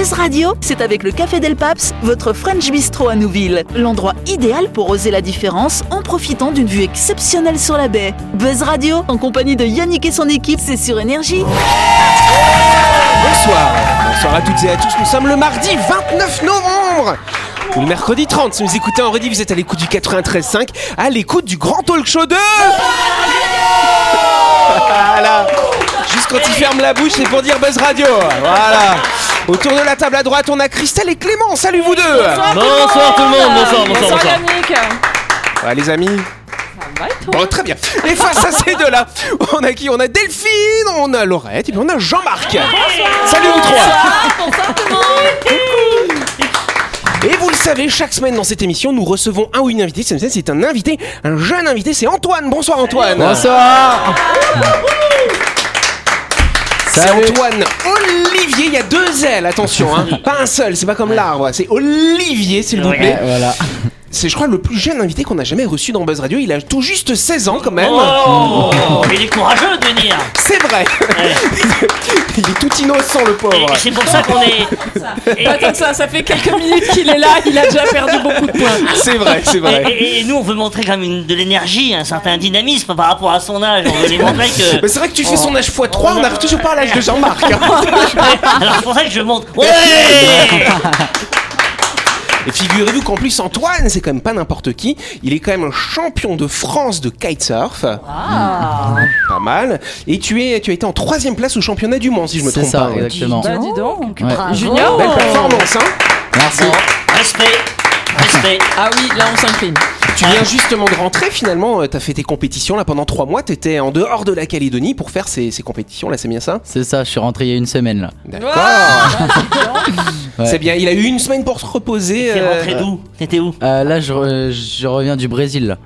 Buzz Radio, c'est avec le Café Del Paps, votre French Bistro à Nouville. L'endroit idéal pour oser la différence en profitant d'une vue exceptionnelle sur la baie. Buzz Radio, en compagnie de Yannick et son équipe, c'est sur Énergie. Bonsoir, bonsoir à toutes et à tous. Nous sommes le mardi 29 novembre. Ou le mercredi 30, si vous écoutez en redit, vous êtes à l'écoute du 93.5, à l'écoute du grand talk show 2 Voilà Juste quand il ferme la bouche, c'est pour dire Buzz Radio Voilà Autour de la table à droite, on a Christelle et Clément, salut vous deux Bonsoir tout le monde, bonsoir, bonsoir, bonsoir. Yannick Voilà les amis Bon, très bien. Et face à ces deux-là, on a qui? On a Delphine, on a Laurette, et puis on a Jean-Marc. Salut vous trois. Et vous le savez, chaque semaine dans cette émission, nous recevons un ou une invitée. Cette semaine, c'est un invité, un jeune invité, c'est Antoine. Bonsoir Antoine. Bonsoir. C'est. Antoine Olivier, il y a deux L, attention, hein. pas un seul, c'est pas comme l'arbre, c'est Olivier s'il vous plaît. Voilà. C'est je crois le plus jeune invité qu'on a jamais reçu dans Buzz Radio, il a tout juste 16 ans quand même. Oh, il est courageux de venir. C'est vrai. il est tout innocent le Et pauvre. c'est pour ça qu'on est. Et, Pas tant que ça, ça fait quelques minutes qu'il est là, il a déjà perdu beaucoup de points. C'est vrai, c'est vrai. et- et- et nous, on veut montrer quand même une- de l'énergie, un certain dynamisme par rapport à son âge. On veut lui montrer que. Mais c'est vrai que tu fais son âge x3, on arrive toujours pas à l'âge de Jean-Marc. hein. Alors c'est pour ça que je montre. Ouais Et figurez-vous qu'en plus Antoine, c'est quand même pas n'importe qui. Il est quand même un champion de France de kitesurf. Pas mal. Et tu es, tu as été en troisième place au championnat du monde, si je me trompe ça, pas. exactement. Bah dis donc. Ouais. Junior Belle performance, hein. Merci. Respect. Respect. Ah oui, là on s'incline. Tu viens justement de rentrer finalement. Tu as fait tes compétitions là pendant trois mois. Tu étais en dehors de la Calédonie pour faire ces, ces compétitions là, c'est bien ça? C'est ça, je suis rentré il y a une semaine là. D'accord. Ouais. C'est bien. Il a eu une semaine pour se reposer. T'es euh, rentré d'où? T'étais où? Euh, là, je, re- je reviens du Brésil. Là.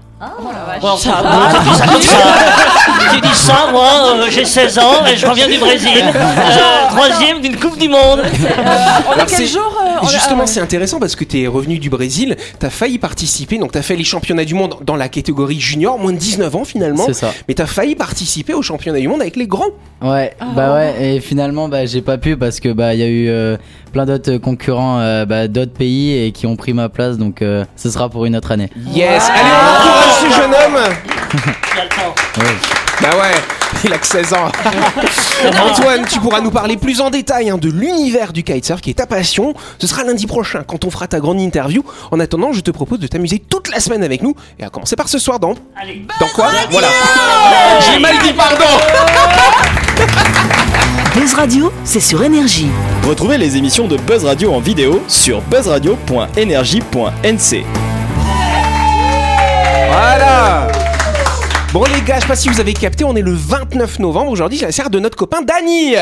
Bon, ça, bon, ça dit ça. Ça, moi, euh, j'ai 16 ans et je reviens du Brésil. Euh, troisième d'une Coupe du Monde. On est Alors, quel jour euh, on a- Justement, ah c'est intéressant parce que tu es revenu du Brésil, tu as failli participer, donc tu as fait les championnats du monde dans la catégorie junior, moins de 19 ans finalement, C'est ça. mais tu as failli participer aux championnats du monde avec les grands. Ouais, bah ouais, et finalement, bah j'ai pas pu parce que bah il y a eu euh, plein d'autres concurrents euh, bah, d'autres pays et qui ont pris ma place, donc euh, ce sera pour une autre année. Yes, allez, on encourage ce jeune homme. Il y a le temps. Bah ouais, il a que 16 ans. Antoine, tu pourras nous parler plus en détail hein, de l'univers du kitesurf qui est ta passion. Ce sera lundi prochain quand on fera ta grande interview. En attendant, je te propose de t'amuser toute la semaine avec nous et à commencer par ce soir dans Allez. dans quoi Voilà. J'ai mal dit pardon. Buzz Radio, c'est sur Énergie. Retrouvez les émissions de Buzz Radio en vidéo sur buzzradio.energie.nc. Voilà Bon les gars, je sais pas si vous avez capté, on est le 29 novembre aujourd'hui, c'est l'anniversaire de notre copain Dany.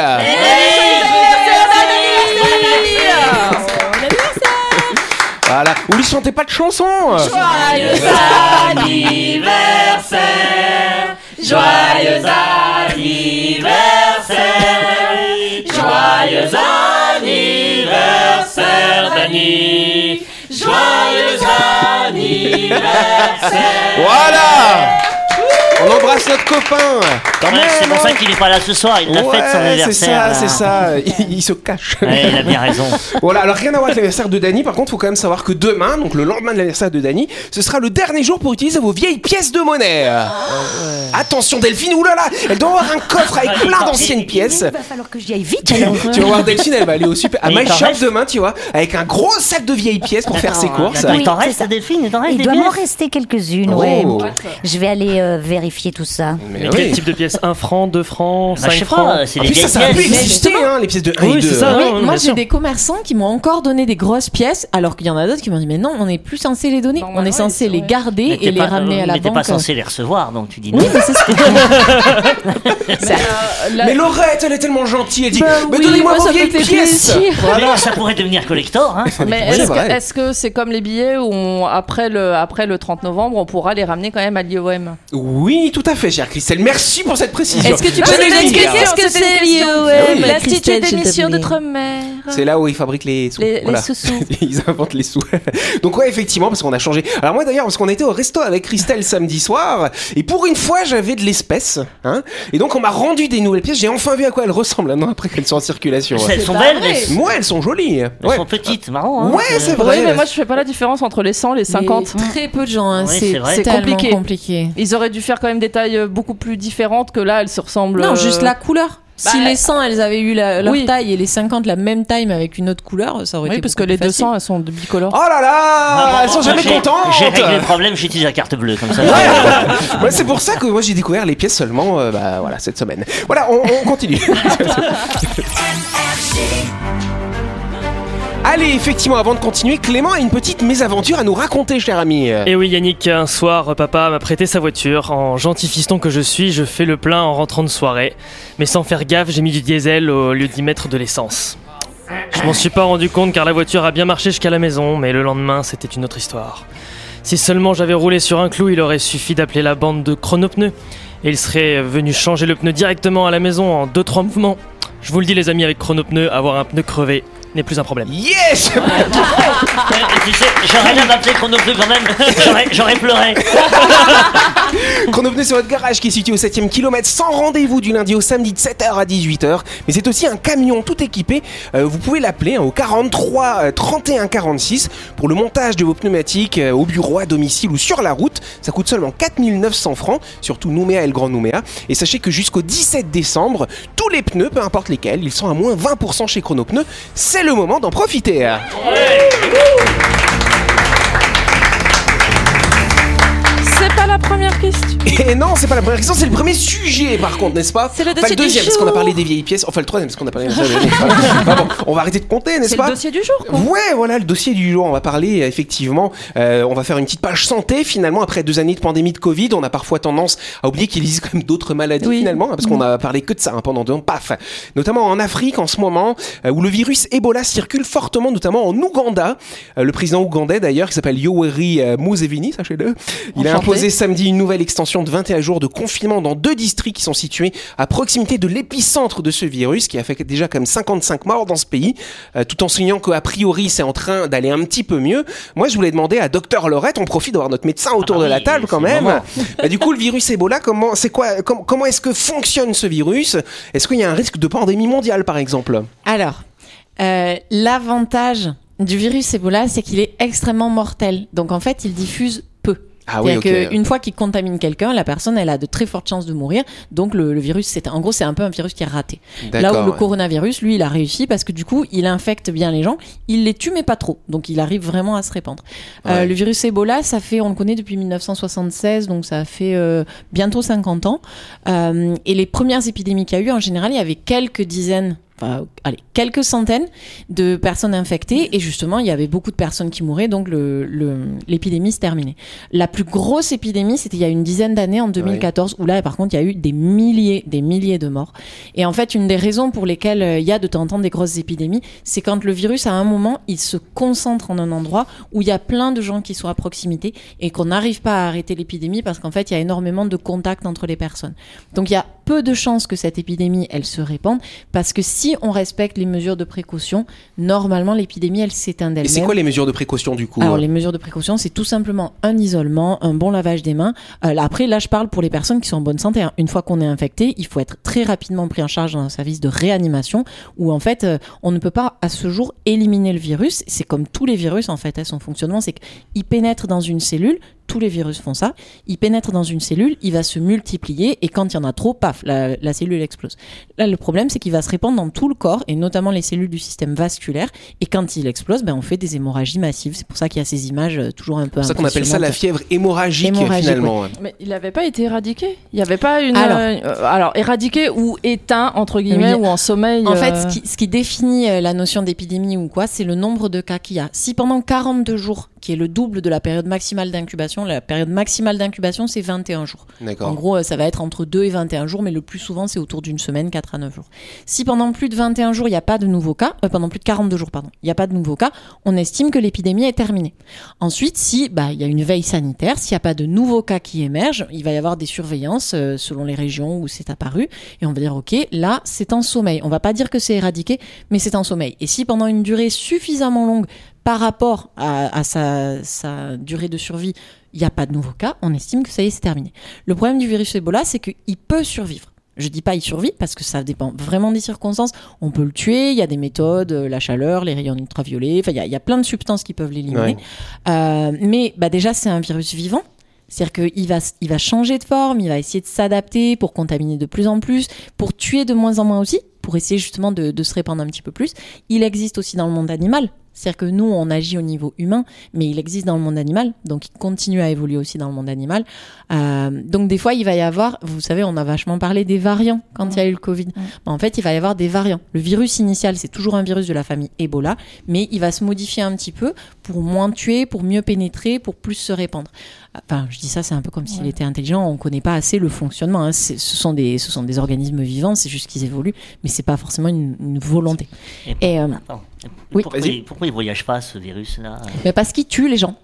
Voilà, vous lui chantez pas de chanson Joyeux anniversaire. Joyeux anniversaire. Joyeux anniversaire Dani Joyeux anniversaire. Voilà On embrasse notre copain Quand Ouais, même C'est pour hein. ça qu'il est pas là ce soir, il l'a Ouais, fait son c'est anniversaire ça, là. c'est ça, il, il se cache. Ouais, il a bien raison. Voilà, alors rien à voir avec l'anniversaire de Dany, par contre, faut quand même savoir que demain, donc le lendemain de l'anniversaire de Dany, ce sera le dernier jour pour utiliser vos vieilles pièces de monnaie. Attention Delphine, oulala, elle doit avoir un coffre avec plein d'anciennes pièces. Il va falloir que j'y aille vite alors. Tu vas voir Delphine, elle va aller au super à il My Shop demain, tu vois, avec un gros sac de vieilles pièces pour faire ses courses. il t'en reste c'est ça. Delphine, il t'en reste Il des doit m'en rester quelques-unes, Oh. ouais. Je vais aller euh, vérifier tout ça. Mais Mais oui. quel type de pièce 1 franc, 2 francs, Bah, 5 je sais francs pas, c'est les plus, ça, a pu pièces. exister, hein, les pièces de 1 Oui, et 2. c'est ça. Oui, non, moi j'ai des commerçants qui m'ont encore donné des grosses pièces alors qu'il y en a d'autres qui m'ont dit mais non on n'est plus censé les donner on est censé les garder et les ramener à la mais t'es banque pas censé les recevoir, donc tu dis non. oui mais c'est ce Mais Laurette, elle est tellement gentille, elle dit Bah Mais oui, donnez-moi moi, vos vieilles pièces. Voilà. Ça pourrait devenir collector, hein. mais est-ce que vrai. est-ce que c'est comme les billets où on- après le après le 30 novembre on pourra les ramener quand même à l'IOM Oui, tout à fait, chère Christelle. Merci pour cette précision. Est-ce que tu peux nous le dire. expliquer ce que c'est l'IOM L'Institut d'émission d'outre-mer. C'est là où ils fabriquent les sous. Les- les sous-sous. ils inventent les sous. Donc ouais, effectivement, parce qu'on a changé. Alors moi d'ailleurs, parce qu'on était au resto avec Christelle samedi soir, et pour une fois, j'avais de l'espèce, hein. Et donc on m'a rendu des nouvelles pièces. J'ai enfin vu à quoi elles ressemblent maintenant après qu'elles sont en circulation. Elles sont belles, mais Moi, elles sont jolies. elles Ouais. sont petites, marrant. Hein Ouais, c'est vrai. Oui, mais moi je fais pas la différence entre les 100 et les 50. Mais Très peu de gens, hein, Oui, c'est c'est vrai. c'est C'est tellement compliqué. compliqué. Ils auraient dû faire quand même des tailles euh, beaucoup plus différentes que là, elles se ressemblent. Non, euh, juste la couleur. Si bah, les 100 elles avaient eu la- leur oui. taille et les 50 la même taille mais avec une autre couleur, ça aurait Oui, été parce que les plus facile. 200 elles sont de bicolores. Oh là là, elles sont jamais j'ai- contentes. J'ai réglé le problème, j'utilise la carte bleue comme ça. Ouais, c'est pour ça que moi j'ai découvert les pièces seulement euh, bah, voilà, cette semaine. Voilà, on, on continue. Allez, effectivement, avant de continuer, Clément a une petite mésaventure à nous raconter, cher ami. Et oui Yannick, un soir, papa m'a prêté sa voiture. En gentil fiston que je suis, je fais le plein en rentrant de soirée. Mais sans faire gaffe, j'ai mis du diesel au lieu d'y mettre de l'essence. Je m'en suis pas rendu compte car la voiture a bien marché jusqu'à la maison, mais le lendemain, c'était une autre histoire. Si seulement j'avais roulé sur un clou, il aurait suffi d'appeler la bande de chronopneus. Et il serait venu changer le pneu directement à la maison en 2-3 mouvements. Je vous le dis les amis, avec chronopneu, avoir un pneu crevé n'est plus un problème. Yes tu sais, j'aurais bien appelé Chronopneu quand même. J'aurais- pleuré. Chronopneu, c'est votre garage qui est situé au 7ème kilomètre sans rendez-vous du lundi au samedi de 7h à 18h. Mais c'est aussi un camion tout équipé. Euh, vous pouvez l'appeler hein, au 43 euh, 31 46 pour le montage de vos pneumatiques euh, au bureau, à domicile ou sur la route. Ça coûte seulement 4900 francs, surtout Nouméa et le Grand Nouméa. Et sachez que jusqu'au 17 décembre, tous les pneus, peu importe lesquels, ils sont à moins 20% chez Chronopneu. C'est le moment d'en profiter. C'est la première question. Et non, c'est pas la première question, c'est le premier sujet par contre, n'est-ce pas C'est le Enfin, le deuxième, du parce qu'on a parlé des vieilles pièces. Enfin, le troisième, parce qu'on a parlé. Enfin, bon, on va arrêter de compter, n'est-ce C'est pas le dossier du jour. quoi. Ouais, voilà le dossier du jour. On va parler effectivement. euh, on va faire une petite page santé finalement après deux années de pandémie de Covid. On a parfois tendance à oublier qu'il existe quand même d'autres maladies Oui. finalement, hein, parce qu'on a parlé que de ça hein, pendant deux ans. Paf. Notamment en Afrique en ce moment, euh, où le virus Ebola circule fortement, notamment en Ouganda. Euh, le président ougandais d'ailleurs, qui s'appelle Yoweri Museveni, sachez-le, il a imposé samedi une nouvelle extension de 21 jours de confinement dans deux districts qui sont situés à proximité de l'épicentre de ce virus, qui a fait déjà comme 55 morts dans ce pays, euh, tout en soulignant qu'a priori c'est en train d'aller un petit peu mieux. Moi, je voulais demander à Docteur Lorette, on profite d'avoir notre médecin autour bah de la table quand même. Bah, du coup, le virus Ebola, comment, c'est quoi, com- comment est-ce que fonctionne ce virus? Est-ce qu'il y a un risque de pandémie mondiale, par exemple? Alors, euh, l'avantage du virus Ebola, c'est qu'il est extrêmement mortel. Donc en fait, il diffuse. Ah oui, C'est-à-dire ok. qu'une fois qu'il contamine quelqu'un, la personne, elle a de très fortes chances de mourir. Donc le, le virus, c'est en gros, c'est un peu un virus qui est raté. Là où le coronavirus, lui, il a réussi parce que du coup, il infecte bien les gens, il les tue mais pas trop. Donc il arrive vraiment à se répandre. Euh, le virus Ebola, ça fait, on le connaît depuis 1976, donc ça fait euh, bientôt 50 ans. Euh, et les premières épidémies qu'il y a eu, en général, il y avait quelques dizaines. Allez, quelques centaines de personnes infectées et justement il y avait beaucoup de personnes qui mouraient donc le- le- l'épidémie se terminait. La plus grosse épidémie c'était il y a une dizaine d'années en 2014 où là par contre il y a eu des milliers des milliers de morts et en fait une des raisons pour lesquelles euh, il y a de temps en temps des grosses épidémies c'est quand le virus à un moment il se concentre en un endroit où il y a plein de gens qui sont à proximité et qu'on n'arrive pas à arrêter l'épidémie parce qu'en fait il y a énormément de contacts entre les personnes. Donc il y a peu de chances que cette épidémie elle se répande parce que si on respecte les mesures de précaution, normalement l'épidémie elle s'éteint Et d'elle-même. c'est quoi les mesures de précaution du coup Alors hein les mesures de précaution, c'est tout simplement un isolement, un bon lavage des mains. Euh, là, après, là, je parle pour les personnes qui sont en bonne santé. hein. Une fois qu'on est infecté, il faut être très rapidement pris en charge dans un service de réanimation où en fait, euh, on ne peut pas à ce jour éliminer le virus. C'est comme tous les virus en fait. hein, son fonctionnement, c'est qu'il pénètre dans une cellule. Tous les virus font ça. Il pénètre dans une cellule, il va se multiplier et quand il y en a trop, paf, la, la cellule explose. Là, le problème, c'est qu'il va se répandre dans tout le corps et notamment les cellules du système vasculaire. Et quand il explose, ben, on fait des hémorragies massives. C'est pour ça qu'il y a ces images euh, toujours un peu C'est pour ça qu'on appelle ça la fièvre hémorragique, Hémorragique, finalement. Mais il n'avait pas été éradiqué? Il n'y avait pas une. Alors. euh, alors, éradiqué ou éteint, entre guillemets, Oui. ou en sommeil En fait, euh, ce qui, ce qui définit la notion d'épidémie ou quoi, c'est le nombre de cas qu'il y a. Si pendant 42 jours, qui est le double de la période maximale d'incubation d'incubation, la période maximale d'incubation, c'est 21 jours. En gros, euh, ça va être entre 2 et 21 jours, mais le plus souvent, c'est autour d'une semaine, 4 à 9 jours. Si pendant plus de 21 jours, il n'y a pas de nouveaux cas, euh, pendant plus de 42 jours, pardon, il n'y a pas de nouveaux cas, on estime que l'épidémie est terminée. Ensuite, si bah, il y a une veille sanitaire, s'il n'y a pas de nouveaux cas qui émergent, il va y avoir des surveillances euh, selon les régions où c'est apparu, et on va dire, OK, là, c'est en sommeil. On va pas dire que c'est éradiqué, mais c'est en sommeil. Et si pendant une durée suffisamment longue par rapport à, à sa, sa durée de survie, il n'y a pas de nouveaux cas, on estime que ça y est, c'est terminé. Le problème du virus Ebola, c'est qu'il peut survivre. Je dis pas il survit parce que ça dépend vraiment des circonstances. On peut le tuer, il y a des méthodes, euh, la chaleur, les rayons ultraviolets, enfin il y a, il y a plein de substances qui peuvent l'éliminer. Euh, mais bah, déjà c'est un virus vivant. C'est-à-dire qu'il va, il va changer de forme, il va essayer de s'adapter pour contaminer de plus en plus, pour tuer de moins en moins aussi, pour essayer justement de, de se répandre un petit peu plus. Il existe aussi dans le monde animal. C'est-à-dire que nous, on agit au niveau humain, mais il existe dans le monde animal, donc il continue à évoluer aussi dans le monde animal. Euh, donc des fois, il va y avoir, vous savez, on a vachement parlé des variants quand il y a eu le Covid. En fait, il va y avoir des variants. Le virus initial, c'est toujours un virus de la famille Ebola, mais il va se modifier un petit peu pour moins tuer, pour mieux pénétrer, pour plus se répandre. Enfin, je dis ça, c'est un peu comme s'il était intelligent. On connaît pas assez le fonctionnement. hein. Ce sont des, ce sont des organismes vivants. C'est juste qu'ils évoluent, mais c'est pas forcément une, une volonté. Et euh, Attends, Oui. pourquoi, il, pourquoi il voyage pas ce virus-là mais parce qu'ils tuent les gens.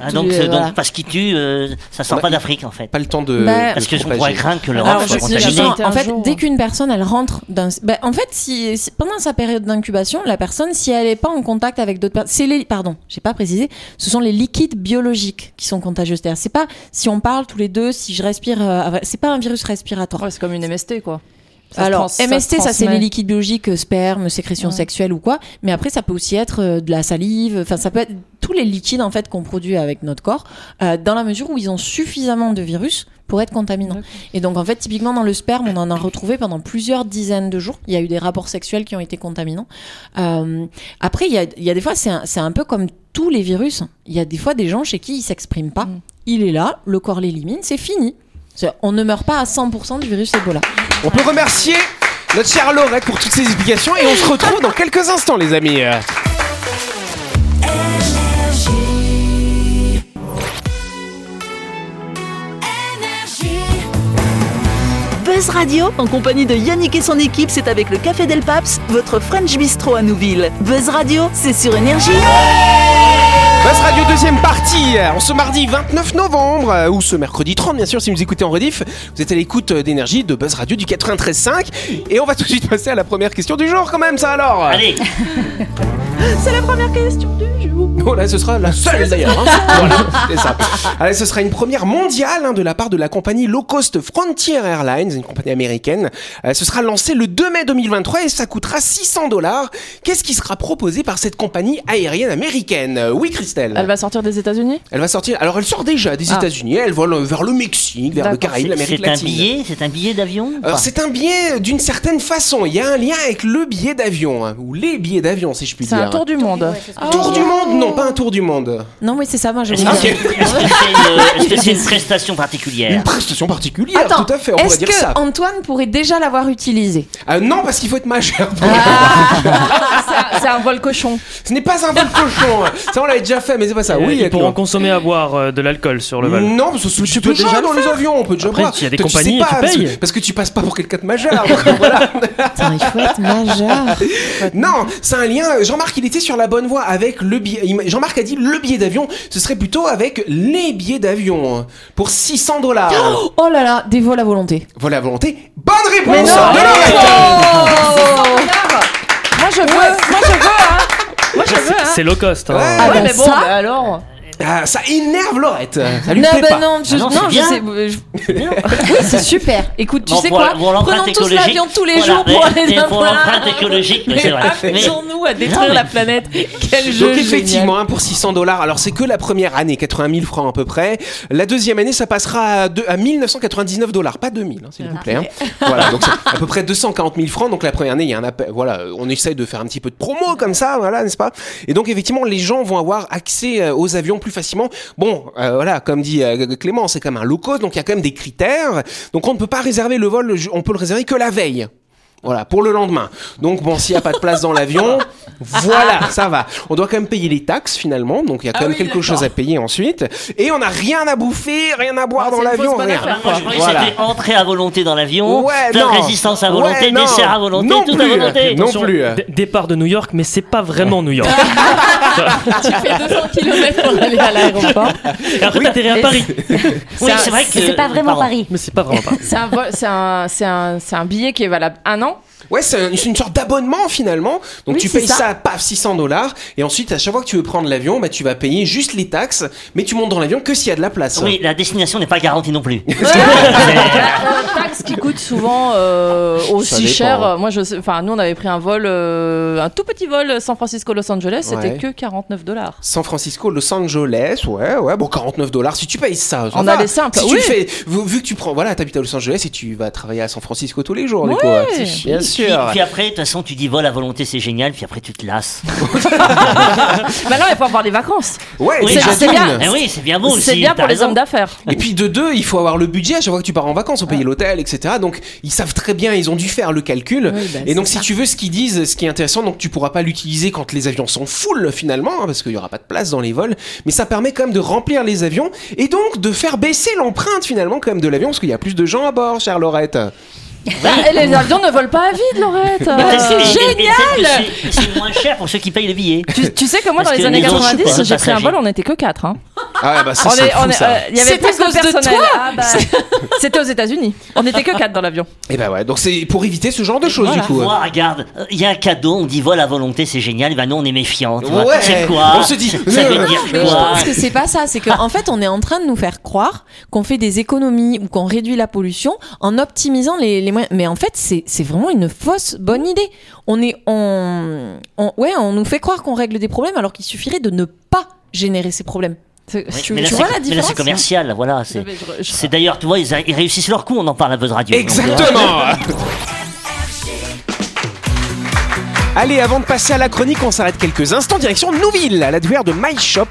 ah, donc, Euh, c'est- donc voilà. parce qu'il tue, euh, ça sort Bah, pas d'Afrique en fait. Pas le temps de. Bah, Parce que je pourrais craindre que l'Europe soit contaminée. en 21 fait, dès qu'une personne elle rentre dans, ben, en fait, si, si- pendant sa période d'incubation, la personne, si elle n'est pas en contact avec d'autres personnes, c'est les, pardon, j'ai pas précisé, ce sont les liquides biologiques qui sont contagieux. C'est-à-dire, c'est pas si on parle tous les deux, si je respire, euh, c'est pas un virus respiratoire. Ouais, c'est comme une MST, quoi. Ça Alors, trans- MST, ça, c'est les liquides biologiques, euh, sperme, sécrétion Ouais. sexuelle ou quoi. Mais après, ça peut aussi être euh, de la salive. Enfin, ça peut être tous les liquides en fait qu'on produit avec notre corps, euh, dans la mesure où ils ont suffisamment de virus pour être contaminants. Et donc, en fait, typiquement dans le sperme, on en a retrouvé pendant plusieurs dizaines de jours. Il y a eu des rapports sexuels qui ont été contaminants. Euh, après, il y a, il y a des fois, c'est un, c'est un peu comme tous les virus. Il y a des fois des gens chez qui ils s'expriment pas. Mm. Il est là, le corps l'élimine, c'est fini. On ne meurt pas à 100% du virus Ebola. On peut remercier notre chère Laurette pour toutes ces explications et on se retrouve dans quelques instants, les amis. Buzz Radio, en compagnie de Yannick et son équipe, c'est avec le Café Del Paps, votre French Bistro à Nouville. Buzz Radio, c'est sur Énergie. Buzz Radio deuxième partie, en ce mardi 29 novembre, euh, ou ce mercredi 30 bien sûr si vous écoutez en rediff, vous êtes à l'écoute euh, d'énergie de Buzz Radio du 93.5 et on va tout de suite passer à la première question du jour quand même ça alors. Allez, C'est la première question du jour. Oh là ce sera la seule d'ailleurs hein. Voilà, c'est ça. Allez, ce sera une première mondiale hein, de la part de la compagnie low cost Frontier Airlines, une compagnie américaine. Euh, ce sera lancé le 2 mai 2023 et ça coûtera 600 dollars. Qu'est-ce qui sera proposé par cette compagnie aérienne américaine? Euh, Oui Christelle Elle va sortir des États-Unis? Elle va sortir. Alors, elle sort déjà des Ah. États-Unis. Elle vole vers le Mexique, vers le. Caraïbe, l'Amérique c'est un latine. billet, c'est un billet d'avion c'est un billet d'une certaine façon. Il y a un lien avec le billet d'avion, hein, ou les billets d'avion, si je puis C'est dire. un tour du monde. Tour du monde Non, pas un tour du monde. Non, oui, c'est ça, moi je Est-ce que c'est est-ce que c'est une, est-ce que c'est une prestation Une particulière prestation particulière, Attends, tout à fait. On pourrait est-ce dire que ça. Antoine pourrait déjà l'avoir utilisé Ah, non, parce qu'il faut être majeur. C'est un- C'est un vol cochon. Ce n'est pas un vol cochon. Ça, on l'avait déjà fait, mais c'est pas ça. Oui, ils avec pourront le- consommer à boire euh, de l'alcool sur le vol. Non, parce que tu peux peux déjà dans le les avions, on peut déjà Après, boire. il y a des Toi, tu sais compagnies, pas, tu parce que- payes. Parce que tu passes pas pour quelqu'un de majeur. donc voilà. Attends, il faut être majeur. Non, c'est un lien. Jean-Marc, il était sur la bonne voie avec le billet. Jean-Marc a dit le billet d'avion. Ce serait plutôt avec les billets d'avion pour 600 dollars. Oh là là, des vols à volonté. Voilà, volonté. Bonne réponse non, de Laurette. Moi je veux, moi je veux, hein. Moi je veux, hein. C'est low cost. hein. Ah Ouais, mais bon, ça- bah alors. Ah, ça énerve Laurette. Ça lui non, plaît bah pas. non, je, Ah non, je bien. sais. euh, je- Oui, c'est super. Écoute, tu Bon, sais pour- quoi pour l'empreinte Prenons tous écologique- l'avion tous les voilà, jours pour mais- aller mais d'un pour point à l'empreinte écologique, Mais c'est vrai. amusons-nous à Non, détruire mais- la planète. Quel jeu Donc effectivement, hein, pour 600 dollars, alors c'est que la première année, 80 000 francs à peu près. La deuxième année, ça passera à, deux- à 1999 dollars, pas 2000, hein, s'il vous plaît. hein. Voilà, donc c'est à peu près 240 000 francs. Donc la première année, il y a un appel. Voilà, on essaye de faire un petit peu de promo comme ça, voilà, n'est-ce pas? Et donc effectivement, les gens vont avoir accès euh, aux avions plus facilement. Bon, euh, voilà, comme dit euh, Clément, c'est quand même un low cost, donc il y a quand même des critères. Donc on ne peut pas réserver le vol, on peut le réserver que la veille. Voilà, pour le lendemain. Donc bon, s'il n'y a pas de place dans l'avion, voilà, ça va. On doit quand même payer les taxes finalement, donc il y a quand Ah même oui, quelque chose à payer ensuite. Et on n'a rien à bouffer, rien à boire Ah, dans l'avion, rien. affaire, Moi, je croyais Voilà. que c'était entrée à volonté dans l'avion, Ouais, de résistance à volonté, Ouais, non. dessert à volonté, Non tout à plus. volonté. Non plus. Départ de New York, mais c'est pas vraiment New York. Tu fais 200 km pour aller à l'aéroport. Et après, t'atterris à Paris. Oui, c'est vrai que. C'est pas vraiment pardon. Paris. Mais c'est pas vraiment Paris. C'est un, vol- c'est un, c'est un, c'est un billet qui est valable un an. Ciao Ouais, c'est un- c'est une sorte d'abonnement finalement. Donc Oui, tu c'est payes ça. ça, paf, 600 dollars. Et ensuite, à chaque fois que tu veux prendre l'avion, bah, tu vas payer juste les taxes. Mais tu montes dans l'avion que s'il y a de la place. Oui, la destination n'est pas garantie non plus. La taxe qui coûte souvent euh, Ça aussi dépend. cher. Moi, je sais, enfin, nous, on avait pris un vol, euh, un tout petit vol San Francisco-Los Angeles, c'était que 49 dollars. San Francisco, Los Angeles, ouais, ouais, bon, 49 dollars. Si tu payes ça, ça En va. aller simple, Si tu oui. fais, vu, vu que tu prends, voilà, t'habites à Los Angeles et tu vas travailler à San Francisco tous les jours, du Ouais. coup. ouais. Bien Bien Puis, sûr. puis après, de toute façon, tu dis vol à volonté, c'est génial, puis après, tu te lasses. Maintenant, il faut avoir des vacances. Ouais, Oui, c'est bien. Eh oui, c'est bien aussi. C'est bien pour les raison. hommes d'affaires. Et puis de deux, il faut avoir le budget à chaque fois que tu pars en vacances, on paye l'hôtel, etc. Donc ils savent très bien, ils ont dû faire le calcul. Oui, bah, et donc si ça. tu veux ce qu'ils disent, ce qui est intéressant, donc tu pourras pas l'utiliser quand les avions sont full finalement, hein, parce qu'il y aura pas de place dans les vols. Mais ça permet quand même de remplir les avions et donc de faire baisser l'empreinte finalement quand même de l'avion, parce qu'il y a plus de gens à bord, chère Laurette. Et les avions ne volent pas à vide, Laurette. Bah, et Génial c'est- C'est moins cher pour ceux qui payent le billet. tu, tu sais que moi, Parce dans les années les autres, je suis 90, pas j'ai pris un vol, on n'était que 4. Hein. Ah ouais, bah ça On c'est est- fou ça. euh, Il y avait C'est plus de personnel. toi Ah, bah, C'était aux États-Unis. On n'était que 4 dans l'avion. Et bah ouais, donc c'est pour éviter ce genre de choses Voilà. du coup. Vois, regarde, euh, il y a un cadeau, on dit vol à volonté, c'est génial, et ben nous on est méfiants. tu vois. Ouais. C'est quoi On se dit, Ça veut dire Mais je pense que c'est pas ça, c'est qu'en fait on est en train de nous faire croire qu'on fait des économies ou qu'on réduit la pollution en optimisant les, les moyens. Mais en fait c'est c'est vraiment une fausse bonne idée. On est on, on- ouais on nous fait croire qu'on règle des problèmes alors qu'il suffirait de ne pas générer ces problèmes. C'est- Oui, tu- mais là, tu c'est- vois la mais là, différence c'est commercial, voilà. C'est Je d'ailleurs, tu vois, ils, réussissent leur coup, on en parle à Buzz Radio. donc, Allez, avant de passer à la chronique, on s'arrête quelques instants direction Nouville, à la duère de My Shop,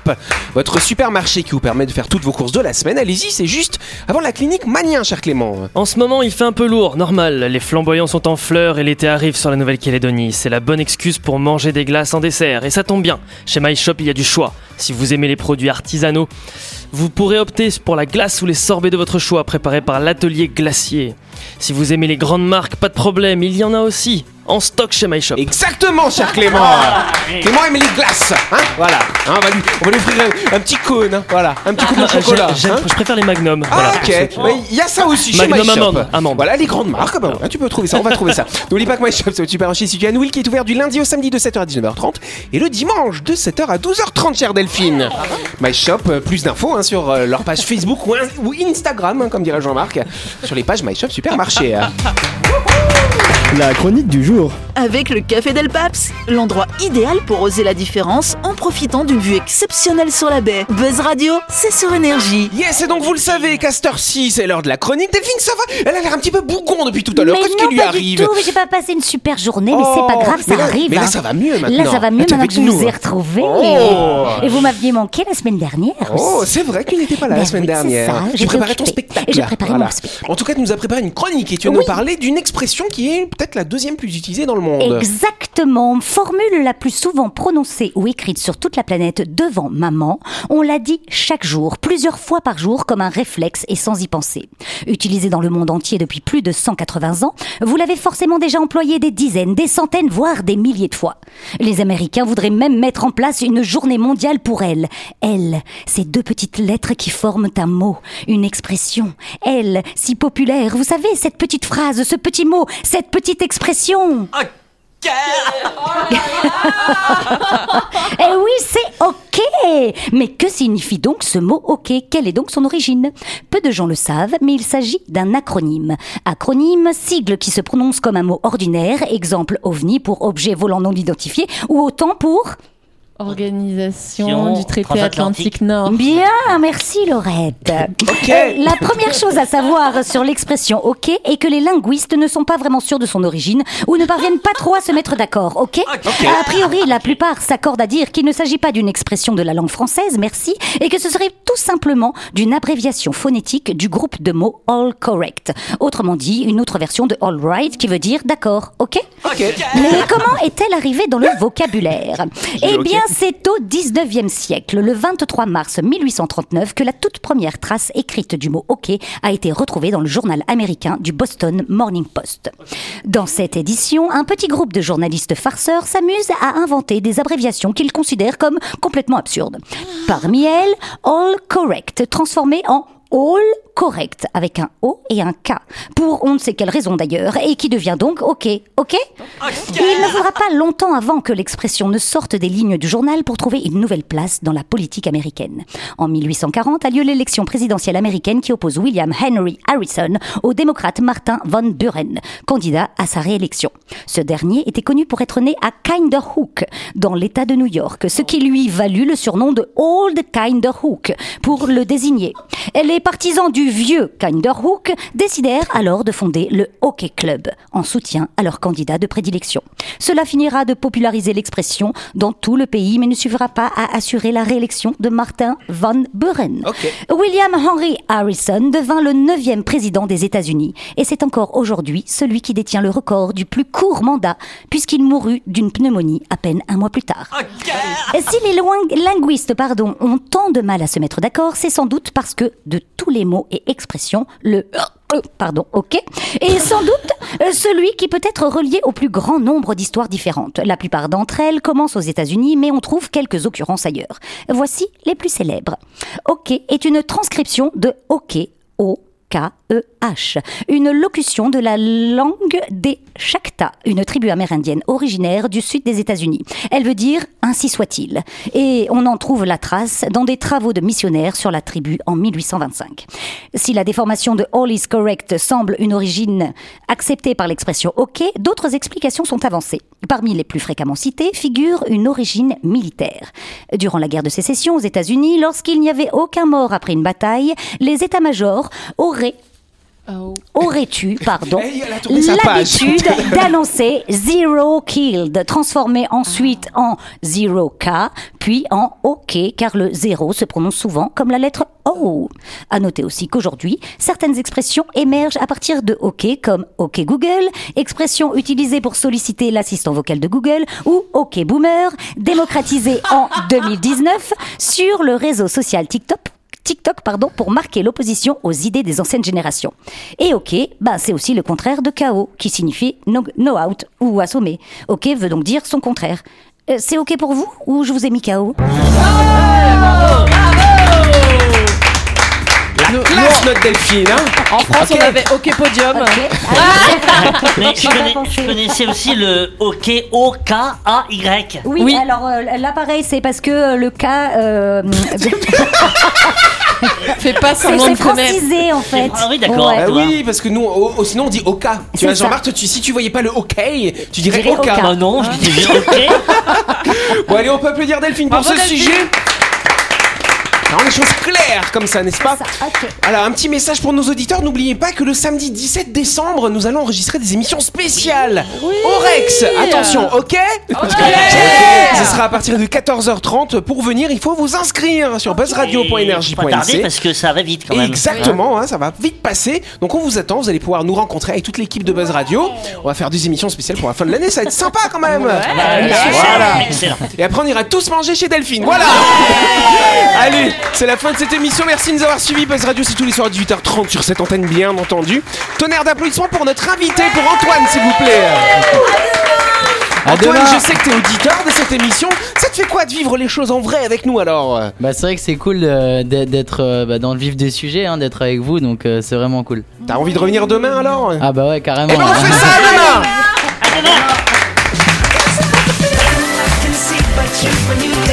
votre supermarché qui vous permet de faire toutes vos courses de la semaine. Allez-y, c'est juste avant la clinique Manien, cher Clément. En ce moment, il fait un peu lourd, normal. Les flamboyants sont en fleurs et l'été arrive sur la Nouvelle-Calédonie. C'est la bonne excuse pour manger des glaces en dessert. Et ça tombe bien. Chez My Shop, il y a du choix. Si vous aimez les produits artisanaux, vous pourrez opter pour la glace ou les sorbets de votre choix préparés par l'atelier glacier. Si vous aimez les grandes marques, pas de problème, il y en a aussi. En stock chez My Shop. Exactement, cher Clément. Clément aime les glaces, hein Voilà. Hein, on, va lui, on va lui offrir un, un petit cône, hein, voilà, un petit coup de Ah, chocolat. hein. je préfère les Magnum. Ah voilà, ok, pour ceux qui- Ouais, il y a ça aussi chez Magnum My Shop. amande, amande. Voilà les grandes marques, bah voilà, tu peux trouver ça, on va trouver ça. N'oublie pas que My Shop c'est le supermarché situé à Nouville qui est ouvert du lundi au samedi de 7h à 19h30 et le dimanche de 7h à 12h30 chère Delphine. My Shop, euh, plus d'infos hein, sur euh, leur page Facebook ou, in- ou Instagram hein, comme dirait Jean-Marc, sur les pages My Shop Supermarché. hein. La chronique du jour. Avec le Café Del Paps, l'endroit idéal pour oser la différence en profitant d'une vue exceptionnelle sur la baie. Buzz Radio, c'est sur énergie. Yes, et donc vous le savez, Castor 6, c'est l'heure de la chronique. Delphine, ça va? Elle a l'air un petit peu bougon depuis tout à l'heure. Qu'est-ce qui lui pas arrive? du tout. Mais j'ai pas passé une super journée, mais Oh, c'est pas grave, ça mais là- arrive. Mais là, hein. ça va mieux maintenant. Là, ça va mieux maintenant que je nous, vous ai hein. retrouvés. Oh. Et vous m'aviez manqué la semaine dernière. Oh, c'est vrai qu'il n'était pas là la Ben semaine oui, dernière. j'étais préparais ton spectacle. Et j'ai préparé Voilà. mon spectacle. En tout cas, tu nous as préparé une chronique et tu vas Oui. nous parler d'une expression qui est peut-être la deuxième plus utilisée dans le monde. Exactement. Formule la plus souvent prononcée ou écrite sur toute la planète devant maman. On l'a dit chaque jour, plusieurs fois par jour, comme un réflexe et sans y penser. Utilisée dans le monde entier depuis plus de 180 ans, vous l'avez forcément déjà employée des dizaines, des centaines, voire des milliers de fois. Les Américains voudraient même mettre en place une journée mondiale pour elle. Elle, ces deux petites lettres qui forment un mot, une expression. Elle, si populaire, vous savez, cette petite phrase, ce petit mot, cette petite expression. Eh oui, c'est OK. Mais que signifie donc ce mot OK? Quelle est donc son origine? Peu de gens le savent, mais il s'agit d'un acronyme. Acronyme, sigle qui se prononce comme un mot ordinaire, exemple OVNI pour objet volant non identifié, ou autant pour Organisation du traité. Atlantique Nord. Bien, merci Laurette. Ok. Euh, La première chose à savoir sur l'expression OK est que les linguistes ne sont pas vraiment sûrs de son origine ou ne parviennent pas trop à se mettre d'accord, OK? A priori, la plupart s'accordent à dire qu'il ne s'agit pas d'une expression de la langue française, merci, et que ce serait tout simplement d'une abréviation phonétique du groupe de mots all correct. Autrement dit, une autre version de all right qui veut dire d'accord, OK? Mais comment est-elle arrivée dans le vocabulaire? Eh bien, c'est au 19e siècle, le 23 mars 1839, que la toute première trace écrite du mot OK a été retrouvée dans le journal américain du Boston Morning Post. Dans cette édition, un petit groupe de journalistes farceurs s'amuse à inventer des abréviations qu'ils considèrent comme complètement absurdes. Parmi elles, All Correct, transformé en All correct avec un O et un K pour on ne sait quelle raison d'ailleurs et qui devient donc OK. OK? Il ne faudra pas longtemps avant que l'expression ne sorte des lignes du journal pour trouver une nouvelle place dans la politique américaine. En 1840 a lieu l'élection présidentielle américaine qui oppose William Henry Harrison au démocrate Martin Van Buren, candidat à sa réélection. Ce dernier était connu pour être né à Kinderhook, dans l'État de New York, ce qui lui valut le surnom de Old Kinderhook pour le désigner. Les partisans du vieux Kinderhook décidèrent alors de fonder le Hockey Club en soutien à leur candidat de prédilection. Cela finira de populariser l'expression dans tout le pays, mais ne suffira pas à assurer la réélection de Martin Van Buren. William Henry Harrison devint le neuvième président des États-Unis et c'est encore aujourd'hui celui qui détient le record du plus court mandat puisqu'il mourut d'une pneumonie à peine un mois plus tard. Si les linguistes pardon, ont tant de mal à se mettre d'accord, c'est sans doute parce que de tous les mots et expressions, le euh, pardon, ok, est sans doute euh, celui qui peut être relié au plus grand nombre d'histoires différentes. La plupart d'entre elles commencent aux États-Unis, mais on trouve quelques occurrences ailleurs. Voici les plus célèbres. Ok est une transcription de ok, o. K-E-H, une locution de la langue des Shakta, une tribu amérindienne originaire du sud des États-Unis. Elle veut dire ainsi soit-il. Et on en trouve la trace dans des travaux de missionnaires sur la tribu en 1825. Si la déformation de all is correct semble une origine acceptée par l'expression OK, d'autres explications sont avancées. Parmi les plus fréquemment citées figure une origine militaire. Durant la guerre de sécession aux États-Unis, lorsqu'il n'y avait aucun mort après une bataille, les états-majors auraient aurais-tu, pardon, Eh, l'habitude d'annoncer zero killed, transformé ensuite en zero K, puis en OK, car le zéro se prononce souvent comme la lettre O. À noter aussi qu'aujourd'hui, certaines expressions émergent à partir de OK, comme OK Google, expression utilisée pour solliciter l'assistant vocal de Google, ou OK Boomer, démocratisé en 2019 sur le réseau social TikTok TikTok pardon, pour marquer l'opposition aux idées des anciennes générations. Et OK, bah, c'est aussi le contraire de KO, qui signifie no, out ou assommé. OK veut donc dire son contraire. Euh, c'est OK pour vous ou je vous ai mis KO La classe, notre Delphine, hein En France, Ok. on avait OK Podium. Mais je, connais- je connaissais aussi le OK, O-K-A-Y. Oui, alors euh, là pareil, c'est parce que euh, le K... Euh, Fais pas semblant de connaître. francisé en fait. Ah oui, d'accord. Ouais. Ah oui, parce que nous, sinon on dit Oka. Tu vois. Jean-Marc, tu- si tu voyais pas le OK, tu dirais dirais Oka. Oka. Ah non, je disais OK. Bon, allez, on peut applaudir Delphine pour Bravo, ce Delphine. sujet. Ça rend les choses claires comme ça, n'est-ce pas Ça. Alors, un petit message pour nos auditeurs. N'oubliez pas que le samedi 17 décembre, nous allons enregistrer des émissions spéciales au Rex. Attention, ok Ce sera à partir de 14h30. Pour venir, il faut vous inscrire sur Pas tarder buzzradio.energie.nc. parce que ça va vite quand même. Exactement, hein, ça va vite passer. Donc on vous attend, vous allez pouvoir nous rencontrer avec toute l'équipe de Buzz Radio. On va faire des émissions spéciales pour la fin de l'année, ça va être sympa quand même. Voilà. Excellent. Et après on ira tous manger chez Delphine. Voilà. Allez, c'est la fin de cette émission. Merci de nous avoir suivis. Buzz Radio, c'est tous les soirs à 18h30 sur cette antenne, bien entendu. Tonnerre d'applaudissements pour notre invité, pour Antoine, s'il vous plaît. Antoine, je sais que t'es auditeur de cette émission. Ça te fait quoi de vivre les choses en vrai avec nous alors? Bah, c'est vrai que c'est cool euh, d'être- d'être euh, bah, dans le vif du sujet, hein, d'être avec vous, donc euh, c'est vraiment cool. T'as envie de revenir demain alors? Ah bah ouais, carrément. Eh ben on fait ça demain À demain. Buzz